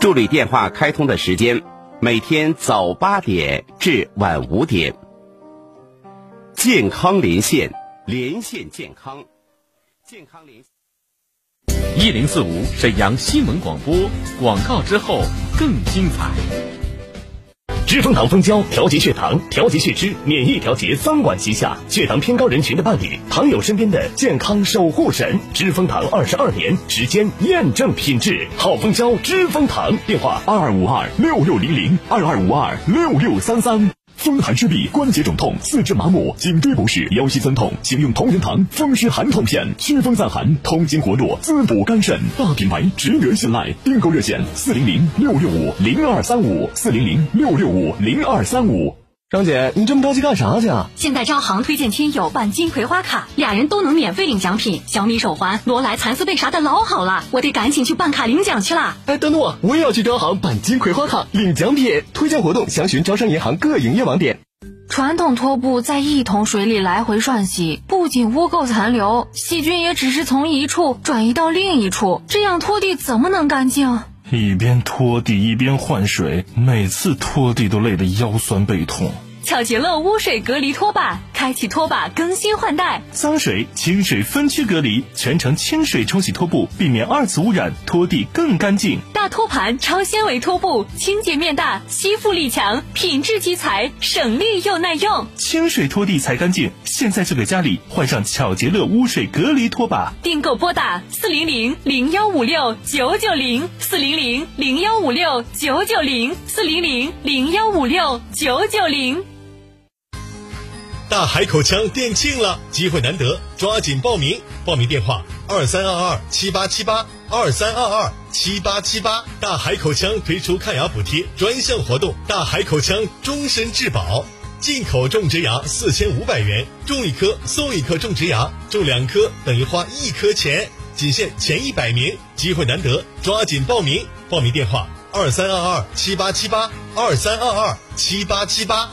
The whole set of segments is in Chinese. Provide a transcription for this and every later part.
助理电话开通的时间每天早八点至晚五点。健康连线，连线健康，健康连。一零四五沈阳新闻广播广告之后更精彩。知蜂糖蜂胶调节血糖、调节血脂、免疫调节三管齐下，血糖偏高人群的伴侣，糖友身边的健康守护神。知蜂糖二十二年时间验证品质，好蜂胶知蜂糖。电话二二五二六六零零二二五二六六三三。风寒湿痹、关节肿痛、四肢麻木、颈椎不适、腰膝酸痛，请用同仁堂风湿寒痛片，祛风散寒，通经活络，滋补肝肾。大品牌，值得信赖。订购热线：四零零六六五零二三五，四零零六六五零二三五。张姐，你这么着急干啥去啊？现在招行推荐亲友办金葵花卡，俩人都能免费领奖品，小米手环、罗莱蚕丝被啥的老好了，我得赶紧去办卡领奖去了。哎，等等我，我也要去招行办金葵花卡领奖品。推荐活动详询招商银行各营业网点。传统拖布在一桶水里来回涮洗，不仅污垢残留，细菌也只是从一处转移到另一处，这样拖地怎么能干净？一边拖地一边换水，每次拖地都累得腰酸背痛。巧洁乐污水隔离拖把，开启拖把更新换代，脏水、清水分区隔离，全程清水冲洗拖布，避免二次污染，拖地更干净。大托盘超纤维拖布，清洁面大，吸附力强，品质集材，省力又耐用。清水拖地才干净，现在就给家里换上巧洁乐污水隔离拖把。订购拨打四零零零幺五六九九零四零零零幺五六九九零四零零零幺五六九九零。大海口腔店庆了，机会难得，抓紧报名！报名电话：二三二二七八七八二三二二七八七八。大海口腔推出看牙补贴专项活动，大海口腔终身质保，进口种植牙四千五百元，种一颗送一颗种植牙，种两颗等于花一颗钱，仅限前一百名，机会难得，抓紧报名！报名电话：二三二二七八七八二三二二七八七八。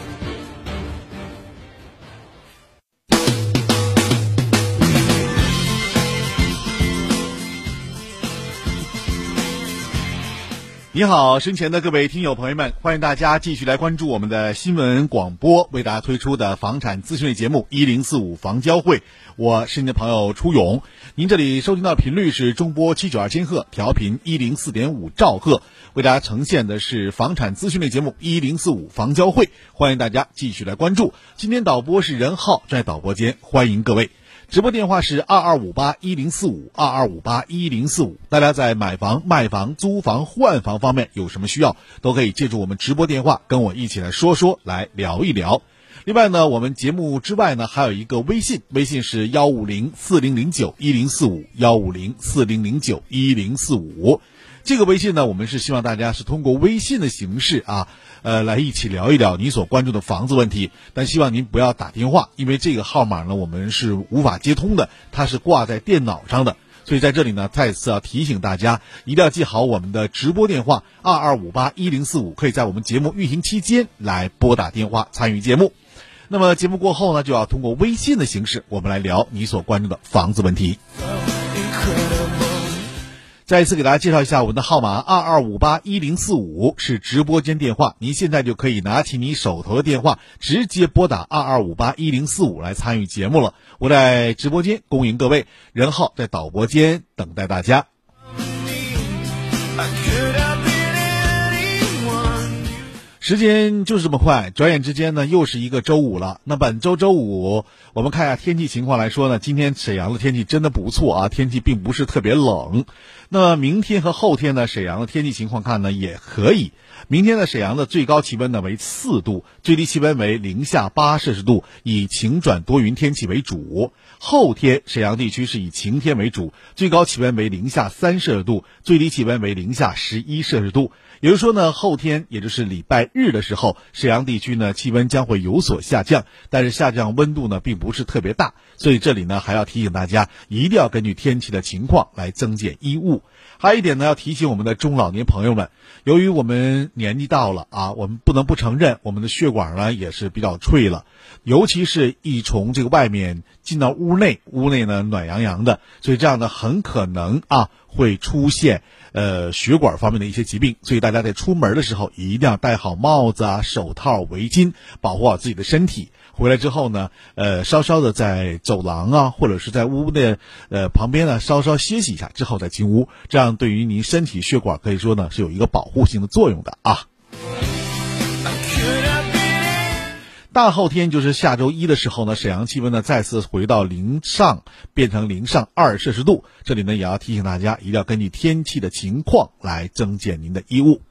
你好，身前的各位听友朋友们，欢迎大家继续来关注我们的新闻广播为大家推出的房产资讯类节目一零四五房交会。我是您的朋友初勇，您这里收听到频率是中波七九二千赫，调频一零四点五兆赫，为大家呈现的是房产资讯类节目一零四五房交会，欢迎大家继续来关注。今天导播是任浩，在导播间欢迎各位。直播电话是二二五八一零四五二二五八一零四五。大家在买房、卖房、租房、换房方面有什么需要，都可以借助我们直播电话跟我一起来说说，来聊一聊。另外呢，我们节目之外呢，还有一个微信，微信是幺五零四零零九一零四五幺五零四零零九一零四五。这个微信呢，我们是希望大家是通过微信的形式啊。呃，来一起聊一聊你所关注的房子问题，但希望您不要打电话，因为这个号码呢我们是无法接通的，它是挂在电脑上的，所以在这里呢再次要提醒大家，一定要记好我们的直播电话二二五八一零四五，可以在我们节目运行期间来拨打电话参与节目。那么节目过后呢，就要通过微信的形式，我们来聊你所关注的房子问题。再一次给大家介绍一下我们的号码：二二五八一零四五是直播间电话。您现在就可以拿起你手头的电话，直接拨打二二五八一零四五来参与节目了。我在直播间恭迎各位，任浩在导播间等待大家。时间就是这么快，转眼之间呢，又是一个周五了。那本周周五，我们看一下天气情况来说呢，今天沈阳的天气真的不错啊，天气并不是特别冷。那明天和后天呢，沈阳的天气情况看呢也可以。明天呢，沈阳的最高气温呢为四度，最低气温为零下八摄氏度，以晴转多云天气为主。后天沈阳地区是以晴天为主，最高气温为零下三摄氏度，最低气温为零下十一摄氏度。也就是说呢，后天也就是礼拜日的时候，沈阳地区呢气温将会有所下降，但是下降温度呢并不是特别大，所以这里呢还要提醒大家，一定要根据天气的情况来增减衣物。还有一点呢，要提醒我们的中老年朋友们，由于我们年纪到了啊，我们不能不承认，我们的血管呢也是比较脆了，尤其是一从这个外面进到屋内，屋内呢暖洋洋的，所以这样呢很可能啊会出现。呃，血管方面的一些疾病，所以大家在出门的时候一定要戴好帽子啊、手套、围巾，保护好自己的身体。回来之后呢，呃，稍稍的在走廊啊，或者是在屋的呃旁边呢，稍稍歇息一下之后再进屋，这样对于您身体血管可以说呢是有一个保护性的作用的啊。大后天就是下周一的时候呢，沈阳气温呢再次回到零上，变成零上二摄氏度。这里呢也要提醒大家，一定要根据天气的情况来增减您的衣物。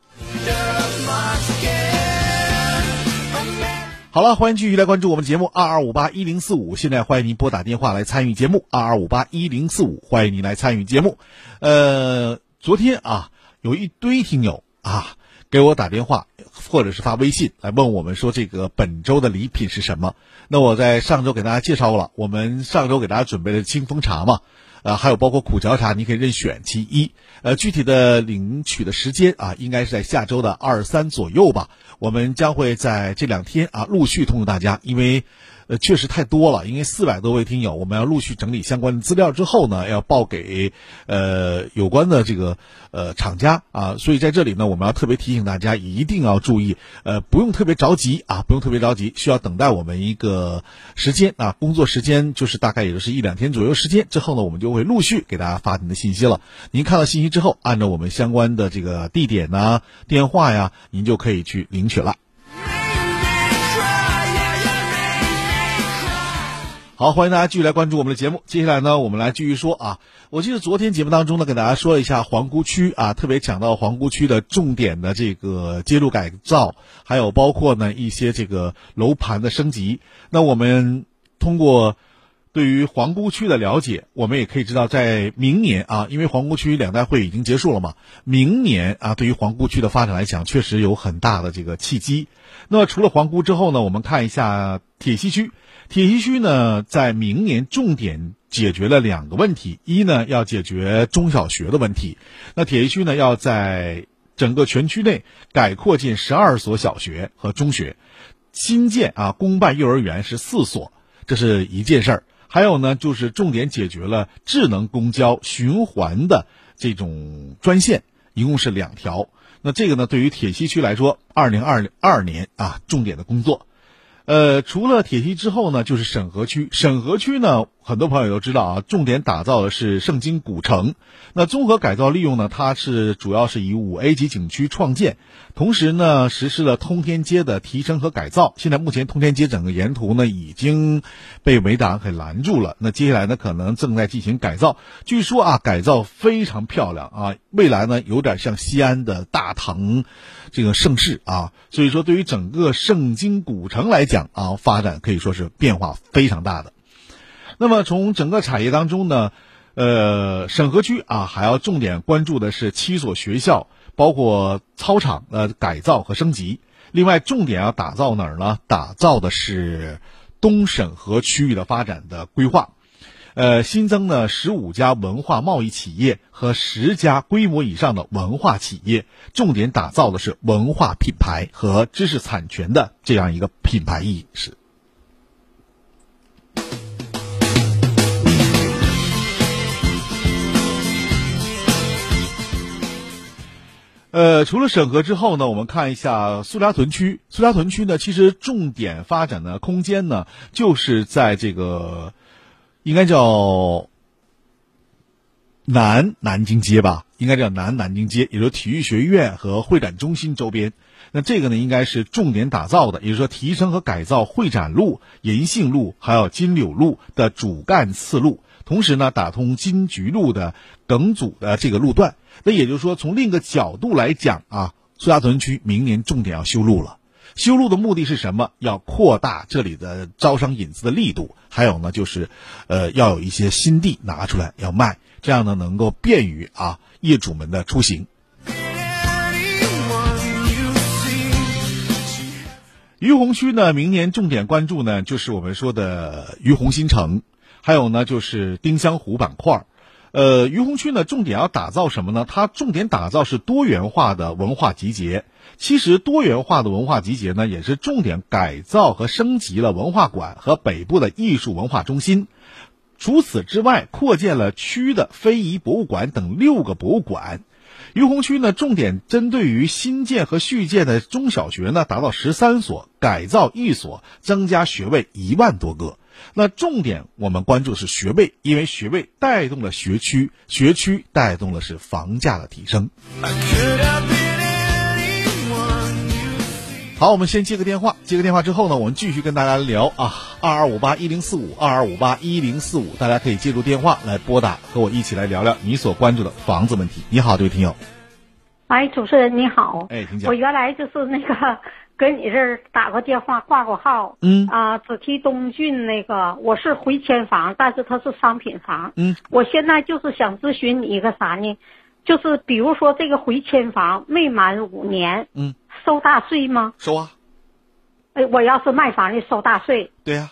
好了，欢迎继续来关注我们节目二二五八一零四五。现在欢迎您拨打电话来参与节目二二五八一零四五，欢迎您来参与节目。呃，昨天啊，有一堆听友啊给我打电话。或者是发微信来问我们说这个本周的礼品是什么？那我在上周给大家介绍了，我们上周给大家准备的清风茶嘛，呃，还有包括苦荞茶，你可以任选其一。呃，具体的领取的时间啊，应该是在下周的二三左右吧。我们将会在这两天啊陆续通知大家，因为。呃，确实太多了，因为四百多位听友，我们要陆续整理相关的资料之后呢，要报给呃有关的这个呃厂家啊，所以在这里呢，我们要特别提醒大家，一定要注意，呃，不用特别着急啊，不用特别着急，需要等待我们一个时间啊，工作时间就是大概也就是一两天左右时间之后呢，我们就会陆续给大家发您的信息了。您看到信息之后，按照我们相关的这个地点呢、电话呀，您就可以去领取了。好，欢迎大家继续来关注我们的节目。接下来呢，我们来继续说啊。我记得昨天节目当中呢，给大家说了一下皇姑区啊，特别讲到皇姑区的重点的这个街路改造，还有包括呢一些这个楼盘的升级。那我们通过对于皇姑区的了解，我们也可以知道，在明年啊，因为皇姑区两代会已经结束了嘛，明年啊，对于皇姑区的发展来讲，确实有很大的这个契机。那除了皇姑之后呢，我们看一下铁西区。铁西区呢，在明年重点解决了两个问题：一呢，要解决中小学的问题。那铁西区呢，要在整个全区内改扩建十二所小学和中学，新建啊公办幼儿园是四所，这是一件事儿。还有呢，就是重点解决了智能公交循环的这种专线，一共是两条。那这个呢，对于铁西区来说，二零二二年啊，重点的工作。呃，除了铁西之后呢，就是沈河区。沈河区呢。很多朋友都知道啊，重点打造的是盛京古城。那综合改造利用呢，它是主要是以五 A 级景区创建，同时呢实施了通天街的提升和改造。现在目前通天街整个沿途呢已经被围挡给拦住了。那接下来呢可能正在进行改造。据说啊改造非常漂亮啊，未来呢有点像西安的大唐这个盛世啊。所以说对于整个盛京古城来讲啊，发展可以说是变化非常大的。那么从整个产业当中呢，呃，沈河区啊还要重点关注的是七所学校，包括操场的改造和升级。另外，重点要打造哪儿呢？打造的是东沈河区域的发展的规划。呃，新增呢十五家文化贸易企业和十家规模以上的文化企业，重点打造的是文化品牌和知识产权的这样一个品牌意识。呃，除了审核之后呢，我们看一下苏家屯区。苏家屯区呢，其实重点发展的空间呢，就是在这个应该叫南南京街吧，应该叫南南京街，也就体育学院和会展中心周边。那这个呢，应该是重点打造的，也就是说提升和改造会展路、银杏路还有金柳路的主干次路，同时呢，打通金菊路的梗阻的这个路段。那也就是说，从另一个角度来讲啊，苏家屯区明年重点要修路了。修路的目的是什么？要扩大这里的招商引资的力度，还有呢，就是，呃，要有一些新地拿出来要卖，这样呢，能够便于啊业主们的出行。于洪区呢，明年重点关注呢，就是我们说的于洪新城，还有呢，就是丁香湖板块。呃，于洪区呢，重点要打造什么呢？它重点打造是多元化的文化集结。其实，多元化的文化集结呢，也是重点改造和升级了文化馆和北部的艺术文化中心。除此之外，扩建了区的非遗博物馆等六个博物馆。于洪区呢，重点针对于新建和续建的中小学呢，达到十三所，改造一所，增加学位一万多个。那重点我们关注是学位，因为学位带动了学区，学区带动的是房价的提升。好，我们先接个电话，接个电话之后呢，我们继续跟大家聊啊，二二五八一零四五，二二五八一零四五，大家可以借助电话来拨打，和我一起来聊聊你所关注的房子问题。你好，这位听友。哎，主持人你好。哎。我原来就是那个跟你这儿打过电话，挂过号。嗯。啊，只提东郡那个，我是回迁房，但是它是商品房。嗯。我现在就是想咨询你一个啥呢？就是比如说这个回迁房未满五年。嗯。收大税吗？收啊！哎，我要是卖房的收大税。对呀。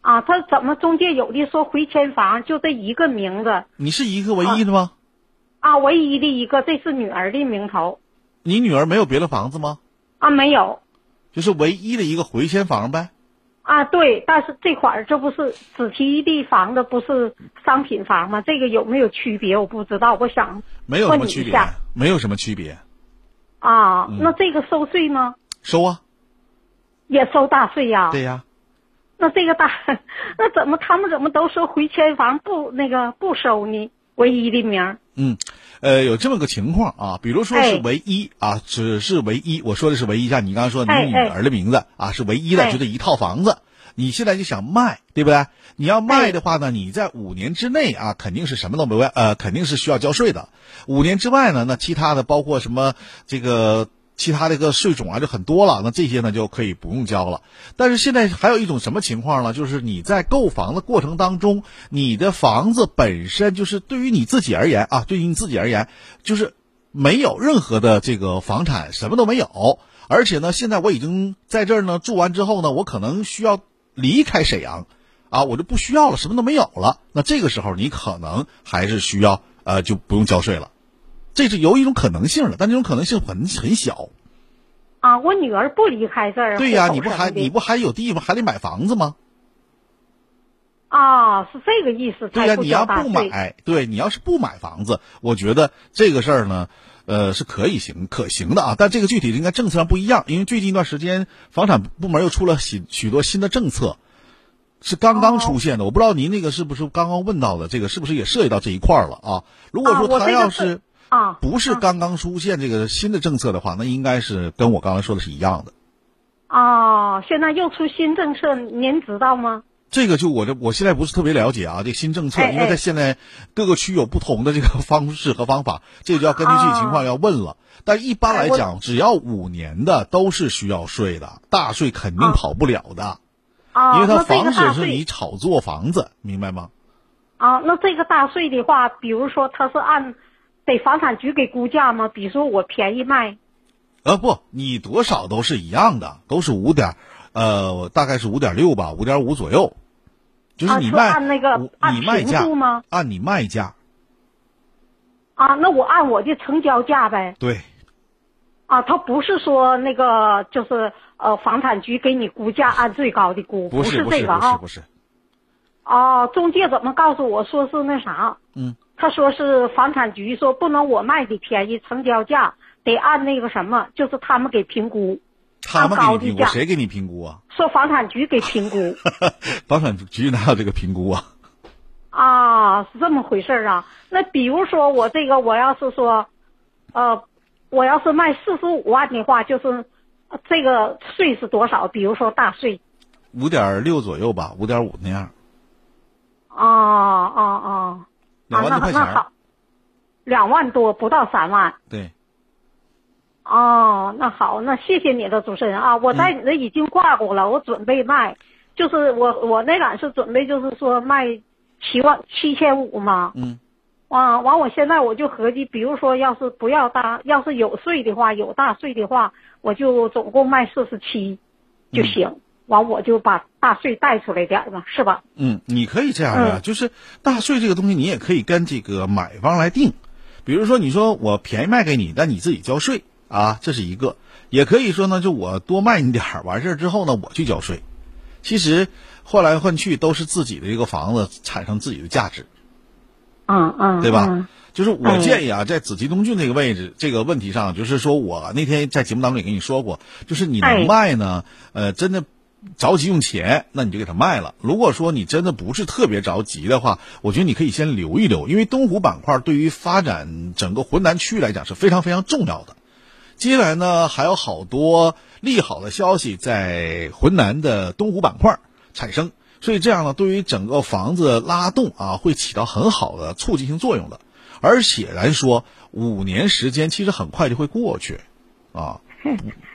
啊，他怎么中介有的说回迁房就这一个名字？你是一个唯一的吗？啊，唯一的一个，这是女儿的名头。你女儿没有别的房子吗？啊，没有。就是唯一的一个回迁房呗。啊，对，但是这块儿这不是只提的房子，不是商品房吗？这个有没有区别？我不知道，我想没有什么区别，没有什么区别。啊，那这个收税吗？收啊，也收大税呀。对呀。那这个大，那怎么他们怎么都说回迁房不那个不收呢？唯一的名。嗯，呃，有这么个情况啊，比如说是唯一啊，只是唯一。我说的是唯一，像你刚刚说你女儿的名字啊，是唯一的，就这一套房子。你现在就想卖，对不对？你要卖的话呢，你在五年之内啊，肯定是什么都没问，呃，肯定是需要交税的。五年之外呢，那其他的包括什么这个其他的一个税种啊，就很多了。那这些呢就可以不用交了。但是现在还有一种什么情况呢？就是你在购房的过程当中，你的房子本身就是对于你自己而言啊，对于你自己而言，就是没有任何的这个房产，什么都没有。而且呢，现在我已经在这儿呢住完之后呢，我可能需要。离开沈阳，啊，我就不需要了，什么都没有了。那这个时候你可能还是需要，呃，就不用交税了。这是有一种可能性的，但这种可能性很很小。啊，我女儿不离开这儿。对呀，你不还你不还有地方，还得买房子吗？啊，是这个意思。对呀，你要不买，对你要是不买房子，我觉得这个事儿呢。呃，是可以行可行的啊，但这个具体应该政策上不一样，因为最近一段时间房产部门又出了许许多新的政策，是刚刚出现的。我不知道您那个是不是刚刚问到的，这个是不是也涉及到这一块了啊？如果说他要是啊不是刚刚出现这个新的政策的话，那应该是跟我刚才说的是一样的。哦，现在又出新政策，您知道吗？这个就我这我现在不是特别了解啊，这新政策，因为它现在各个区有不同的这个方式和方法，这个就要根据具体情况要问了。但一般来讲，只要五年的都是需要税的，大税肯定跑不了的，因为它防止是你炒作房子，明白吗？啊，那这个大税的话，比如说它是按得房产局给估价吗？比如说我便宜卖，呃不，你多少都是一样的，都是五点，呃，大概是五点六吧，五点五左右。就是你卖按那个你卖价吗？按你卖价。啊，那我按我的成交价呗。对。啊，他不是说那个，就是呃，房产局给你估价按最高的估，不是这个啊。不是。哦，中介怎么告诉我说是那啥？嗯。他说是房产局说不能我卖的便宜，成交价得按那个什么，就是他们给评估。他们给你评估，谁给你评估啊？说房产局给评估。房产局哪有这个评估啊？啊，是这么回事儿啊。那比如说我这个，我要是说，呃，我要是卖四十五万的话，就是呃这个税是多少？比如说大税。五点六左右吧，五点五那样，啊啊啊！两万多块钱。啊那那好，两万多不到三万。对，哦，那好，那谢谢你的主持人啊，我在你这已经挂过了，我准备卖，就是我我那杆是准备就是说卖七万七千五嘛，嗯，啊，完我现在我就合计，比如说要是不要大，要是有税的话，有大税的话，我就总共卖四十七就行，完我就把大税带出来点儿嘛，是吧？嗯，你可以这样的，嗯就是大税这个东西，你也可以跟这个买方来定。比如说，你说我便宜卖给你，但你自己交税啊，这是一个；也可以说呢，就我多卖你点儿，完事儿之后呢，我去交税。其实换来换去都是自己的一个房子产生自己的价值，嗯嗯，对吧？嗯就是我建议啊，在紫金东郡这个位置这个问题上，就是说我那天在节目当中也跟你说过，就是你哎能卖呢，呃，真的着急用钱，那你就给他卖了。如果说你真的不是特别着急的话，我觉得你可以先留一留，因为东湖板块对于发展整个浑南区域来讲是非常非常重要的。接下来呢，还有好多利好的消息在浑南的东湖板块产生，所以这样呢，对于整个房子拉动啊，会起到很好的促进性作用的。而且来说，五年时间其实很快就会过去，啊，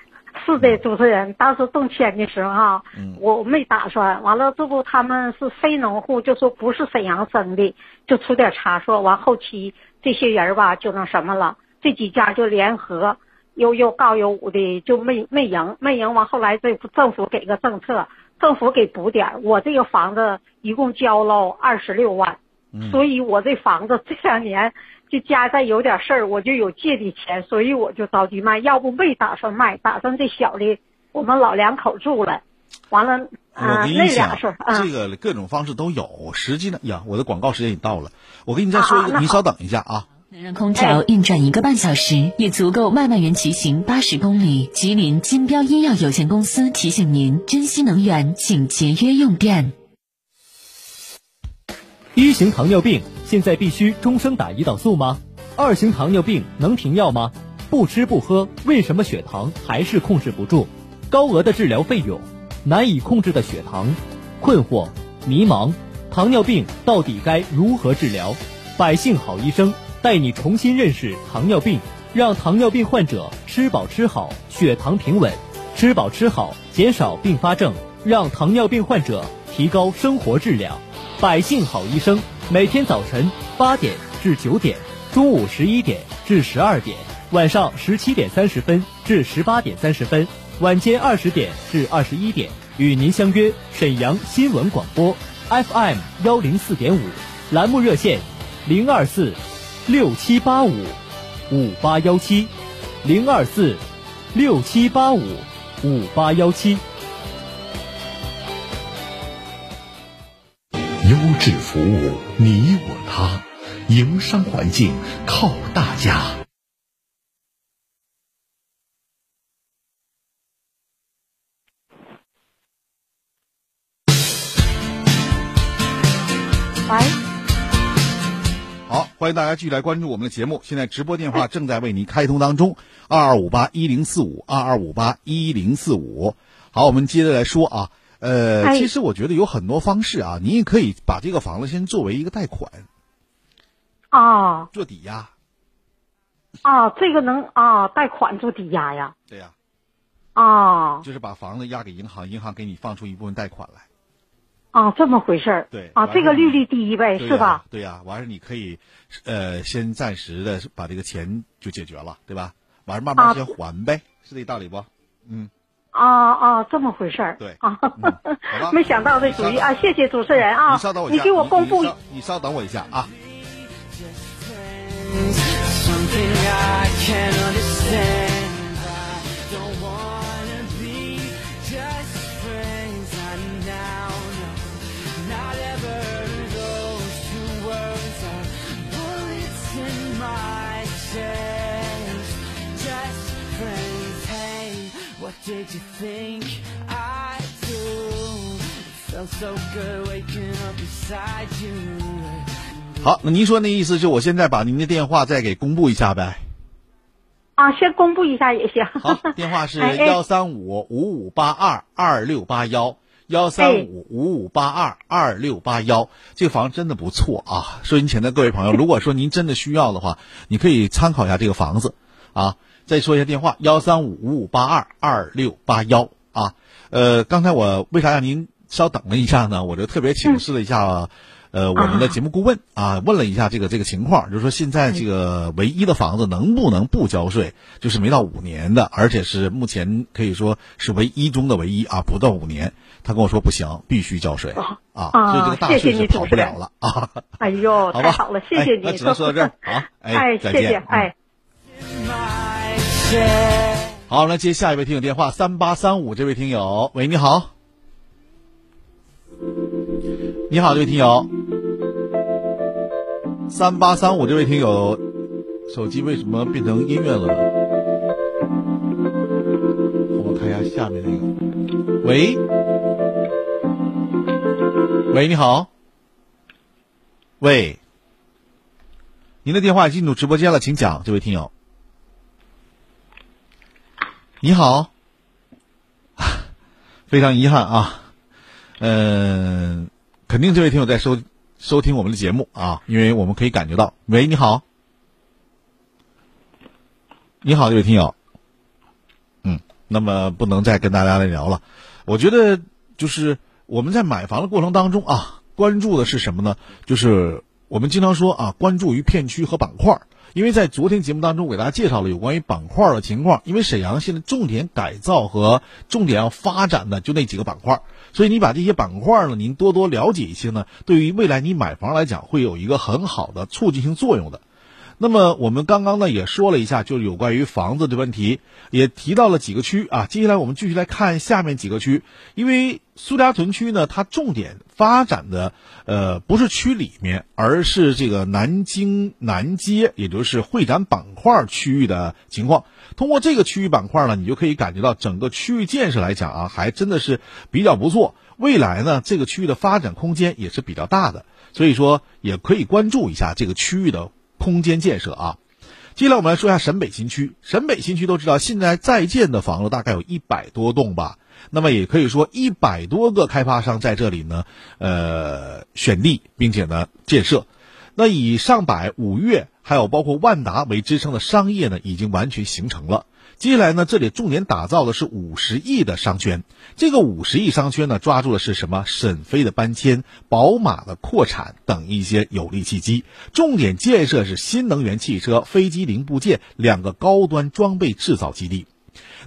是的，主持人，当时动迁的时候哈，我没打算。完了，这不他们是非农户，就说不是沈阳生的，就出点差错。完后期这些人吧，就那什么了，这几家就联合，又又告又武的，就没没赢，没赢。完后来这政府给个政策，政府给补点。我这个房子一共交了二十六万，所以我这房子这两年就家再有点事儿，我就有借的钱，所以我就着急卖，要不没打算卖，打算这小的我们老两口住了，完了啊、我跟那你讲俩事儿，啊这个各种方式都有。实际呢，呀，我的广告时间已到了，我给你再说一个，啊你稍等一下啊。能让空调运转一个半小时，也足够漫漫园骑行八十公里。吉林金标医药有限公司提醒您：珍惜能源，请节约用电。一型糖尿病现在必须终生打胰岛素吗？二型糖尿病能停药吗？不吃不喝，为什么血糖还是控制不住？高额的治疗费用，难以控制的血糖，困惑、迷茫，糖尿病到底该如何治疗？百姓好医生带你重新认识糖尿病，让糖尿病患者吃饱吃好，血糖平稳，吃饱吃好，减少并发症，让糖尿病患者提高生活质量。百姓好医生每天早晨八点至九点，中午十一点至十二点，晚上十七点三十分至十八点三十分，晚间二十点至二十一点，与您相约沈阳新闻广播 FM 幺零四点五，栏目热线零二四六七八五五八幺七零二四六七八五五八幺七。优质服务，你我他，营商环境靠大家。喂，好，欢迎大家继续来关注我们的节目。现在直播电话正在为您开通当中，二二五八一零四五，二二五八一零四五。好，我们接着来说啊，呃，哎其实我觉得有很多方式啊，你也可以把这个房子先作为一个贷款啊做抵押。啊，这个能啊贷款做抵押呀？对呀、啊就是把房子押给银行，银行给你放出一部分贷款来。啊，这么回事儿。对啊，这个利率低呗，对是吧？对呀、完事儿你可以，呃，先暂时的把这个钱就解决了，对吧？完事儿慢慢啊先还呗，是这道理不？嗯，啊啊，这么回事儿。对啊，吧 没想到这主意啊！谢谢主持人啊，你稍等我一下，你给我公布你稍你稍等我一下啊。Something I can't understand. Friends. Hey, what did you think I do? Felt so good waking up beside you. 好，那您说那意思就我现在把您的电话再给公布一下呗？啊，先公布一下也行。好，电话是 幺三五五五八二二六八幺。幺三五五五八二二六八幺，这个房真的不错啊！收音前的各位朋友，如果说您真的需要的话，你可以参考一下这个房子啊。再说一下电话：幺三五五五八二二六八幺啊。呃，刚才我为啥让您稍等了一下呢？我就特别请示了一下，呃，我们的节目顾问啊，问了一下这个这个情况，就是说现在这个唯一的房子能不能不交税？就是没到五年的，而且是目前可以说是唯一中的唯一啊，不到五年。他跟我说不行，必须交税啊，啊所以这个大税是跑不了了啊。哎呦，太好了，谢谢哎那。只能说到这儿好 哎哎，再谢谢，见哎。好，来接下一位听友电话，三八三五这位听友，喂，你好，你好，这位听友，三八三五这位听友，手机为什么变成音乐了？呢？我看一下下面那个，喂，喂，你好，喂，您的电话已进入直播间了，请讲，这位听友。你好，非常遗憾啊，嗯、肯定这位听友在收收听我们的节目啊，因为我们可以感觉到。喂，你好，你好，这位听友，嗯，那么不能再跟大家来聊了。我觉得就是我们在买房的过程当中啊，关注的是什么呢？就是我们经常说啊，关注于片区和板块儿。因为在昨天节目当中，我给大家介绍了有关于板块的情况。因为沈阳现在重点改造和重点要发展的就那几个板块，所以你把这些板块呢，您多多了解一些呢，对于未来你买房来讲，会有一个很好的促进性作用的。那么我们刚刚呢也说了一下，就是有关于房子的问题，也提到了几个区啊。接下来我们继续来看下面几个区，因为苏家屯区呢，它重点发展的呃不是区里面，而是这个南京南街，也就是会展板块区域的情况。通过这个区域板块呢，你就可以感觉到整个区域建设来讲啊，还真的是比较不错。未来呢，这个区域的发展空间也是比较大的，所以说也可以关注一下这个区域的空间建设啊。接下来我们来说一下沈北新区。沈北新区都知道，现在在建的房子大概有一百多栋吧。那么也可以说，一百多个开发商在这里呢，呃，选地并且呢建设。那以上百、五月还有包括万达为支撑的商业呢，已经完全形成了。接下来呢，这里重点打造的是五十亿的商圈。这个五十亿商圈呢，抓住的是什么？沈飞的搬迁、宝马的扩产等一些有利契机。重点建设是新能源汽车、飞机零部件两个高端装备制造基地。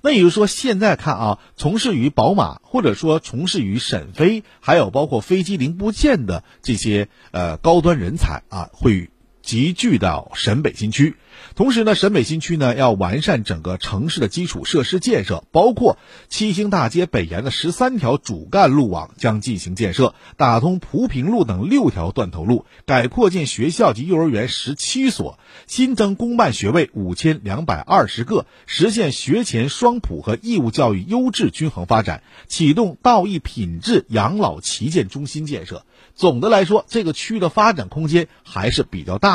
那也就是说，现在看啊，从事于宝马或者说从事于沈飞，还有包括飞机零部件的这些呃高端人才啊，会集聚到沈北新区。同时呢，沈北新区呢要完善整个城市的基础设施建设，包括七星大街北沿的十三条主干路网将进行建设，打通ภู平路等六条断头路，改扩建学校及幼儿园十七所，新增公办学位五千两百二十个，实现学前双普和义务教育优质均衡发展，启动道义品质养老旗舰中心建设。总的来说，这个区域的发展空间还是比较大。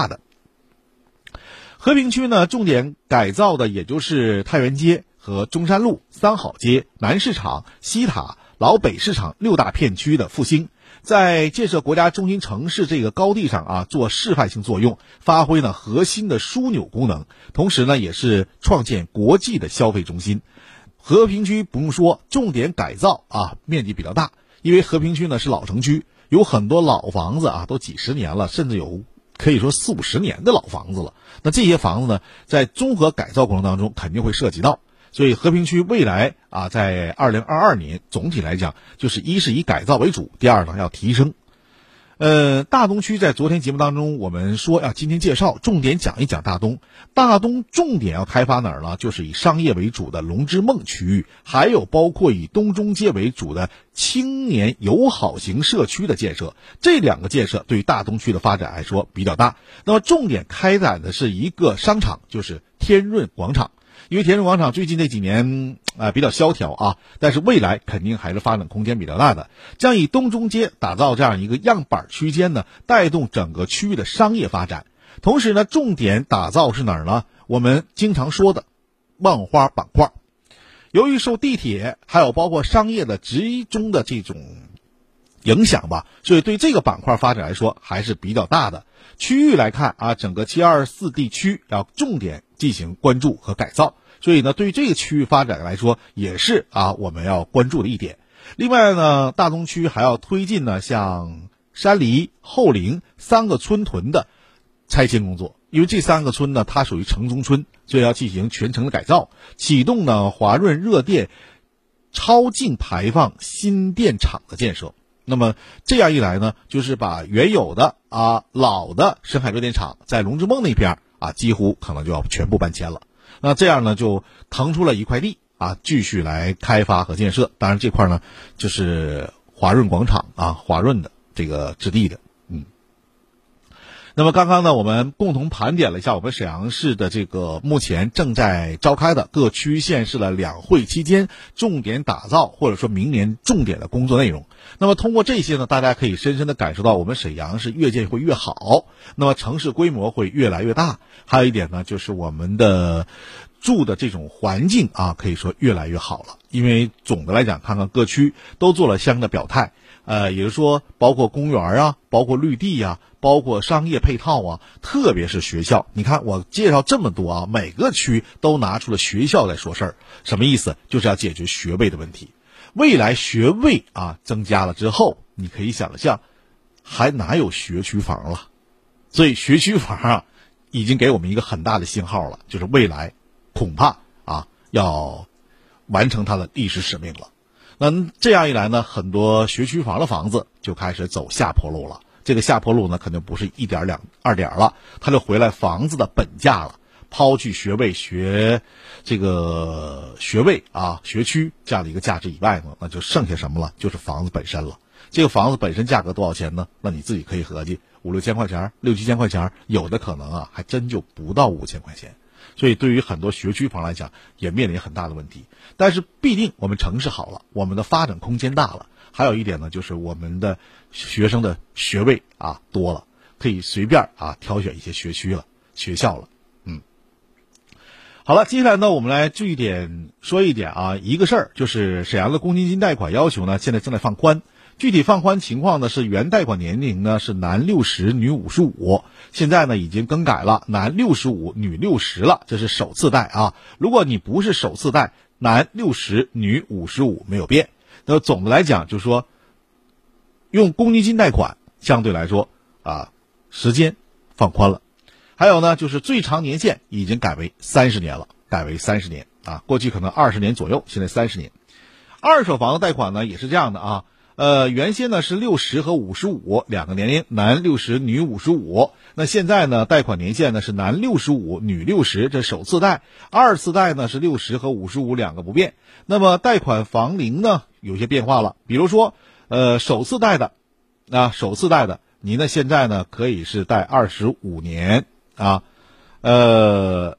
和平区呢，重点改造的也就是太原街和中山路、三好街、南市场、西塔、老北市场六大片区的复兴，在建设国家中心城市这个高地上啊，做示范性作用，发挥呢核心的枢纽功能，同时呢，也是创建国际的消费中心。和平区不用说，重点改造啊，面积比较大，因为和平区呢是老城区，有很多老房子啊，都几十年了，甚至有可以说四五十年的老房子了。那这些房子呢，在综合改造过程当中肯定会涉及到，所以和平区未来啊，在二零二二年总体来讲，就是一是以改造为主，第二呢要提升。呃，大东区在昨天节目当中，我们说要今天介绍，重点讲一讲大东。大东重点要开发哪儿呢？就是以商业为主的龙之梦区域，还有包括以东中街为主的青年友好型社区的建设。这两个建设对于大东区的发展来说比较大。那么重点开展的是一个商场，就是天润广场。因为田中广场最近这几年啊、比较萧条啊，但是未来肯定还是发展空间比较大的。将以东中街打造这样一个样板区间呢，带动整个区域的商业发展。同时呢，重点打造是哪儿呢？我们经常说的万花板块。由于受地铁还有包括商业的集中的这种影响吧，所以对这个板块发展来说还是比较大的。区域来看啊，整个七二四地区要重点进行关注和改造，所以呢，对于这个区域发展来说，也是啊我们要关注的一点。另外呢，大东区还要推进呢，像山梨、后陵三个村屯的拆迁工作，因为这三个村呢，它属于城中村，所以要进行全程的改造，启动呢华润热电超净排放新电厂的建设。那么这样一来呢，就是把原有的啊老的深海热电厂在龙之梦那边啊，几乎可能就要全部搬迁了。那这样呢，就腾出了一块地啊，继续来开发和建设。当然这块呢，就是华润广场啊，华润的这个置地的。那么刚刚呢，我们共同盘点了一下我们沈阳市的这个目前正在召开的各区县市的两会期间重点打造或者说明年重点的工作内容。那么通过这些呢，大家可以深深的感受到我们沈阳是越建会越好，那么城市规模会越来越大。还有一点呢，就是我们的住的这种环境啊，可以说越来越好了。因为总的来讲，看看各区都做了相应的表态。呃，也就是说，包括公园啊，包括绿地呀、包括商业配套啊，特别是学校。你看我介绍这么多啊，每个区都拿出了学校来说事儿，什么意思？就是要解决学位的问题。未来学位啊增加了之后，你可以想象，还哪有学区房了？所以学区房啊，已经给我们一个很大的信号了，就是未来恐怕啊要完成它的历史使命了。那这样一来呢，很多学区房的房子就开始走下坡路了。这个下坡路呢，肯定不是一点两二点了，它就回来房子的本价了。抛去学位、学这个学位啊、学区这样的一个价值以外呢，那就剩下什么了？就是房子本身了。这个房子本身价格多少钱呢？那你自己可以合计，五六千块钱、六七千块钱，有的可能啊，还真就不到五千块钱。所以，对于很多学区房来讲，也面临很大的问题。但是，必定我们城市好了，我们的发展空间大了。还有一点呢，就是我们的学生的学位啊多了，可以随便啊挑选一些学区了、学校了。嗯，好了，接下来呢，我们来注意点说一点啊，一个事儿就是沈阳的公积金贷款要求呢，现在正在放宽。具体放宽情况呢是原贷款年龄呢是男六十女五十五，现在呢已经更改了，男六十五女六十了，这是首次贷啊。如果你不是首次贷，男六十女五十五没有变。那总的来讲就是说，用公积金贷款相对来说啊时间放宽了，还有呢就是最长年限已经改为三十年了，改为三十年啊，过去可能二十年左右，现在三十年。二手房的贷款呢也是这样的啊。呃，原先呢是六十和五十五两个年龄，男六十，女五十五。那现在呢，贷款年限呢是男六十五，女六十，这首次贷；二次贷呢是六十和五十五两个不变。那么贷款房龄呢有些变化了，比如说，呃，首次贷的，啊，首次贷的，您呢现在呢可以是贷二十五年啊，呃。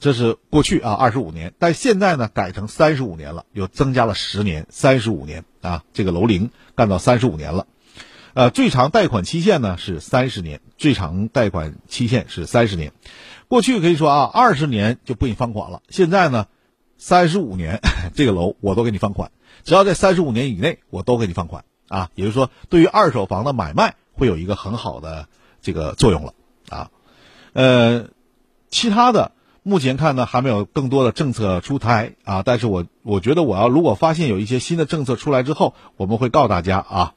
这是过去啊，二十五年，但现在呢改成三十五年了，又增加了十年，三十五年啊，这个楼龄干到三十五年了。呃，最长贷款期限呢是三十年，最长贷款期限是三十年。过去可以说啊，二十年就不给你放款了，现在呢，三十五年 这个楼我都给你放款，只要在三十五年以内，我都给你放款啊。也就是说，对于二手房的买卖会有一个很好的这个作用了啊。呃，其他的。目前看呢，还没有更多的政策出台啊，但是我我觉得我要如果发现有一些新的政策出来之后，我们会告大家啊，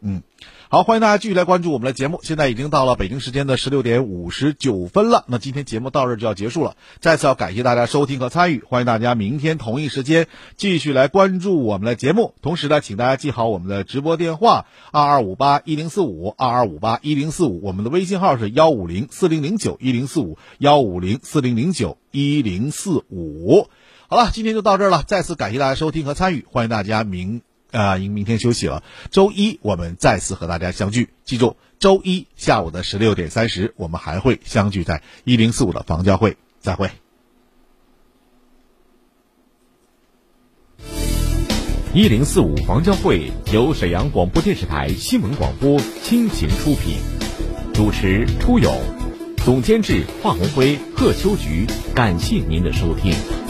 嗯，好，欢迎大家继续来关注我们的节目。现在已经到了北京时间的十六点五十九分了，那今天节目到这就要结束了。再次要感谢大家收听和参与，欢迎大家明天同一时间继续来关注我们的节目。同时呢，请大家记好我们的直播电话二二五八一零四五二二五八一零四五，我们的微信号是幺五零四零零九一零四五幺五零四零零九一零四五。好了，今天就到这儿了，再次感谢大家收听和参与，欢迎大家明。啊，因明天休息了，周一我们再次和大家相聚。记住，周一下午的十六点三十，我们还会相聚在一零四五的房交会。再会。一零四五房交会由沈阳广播电视台新闻广播倾情出品，主持出勇，总监制华红辉、贺秋菊。感谢您的收听。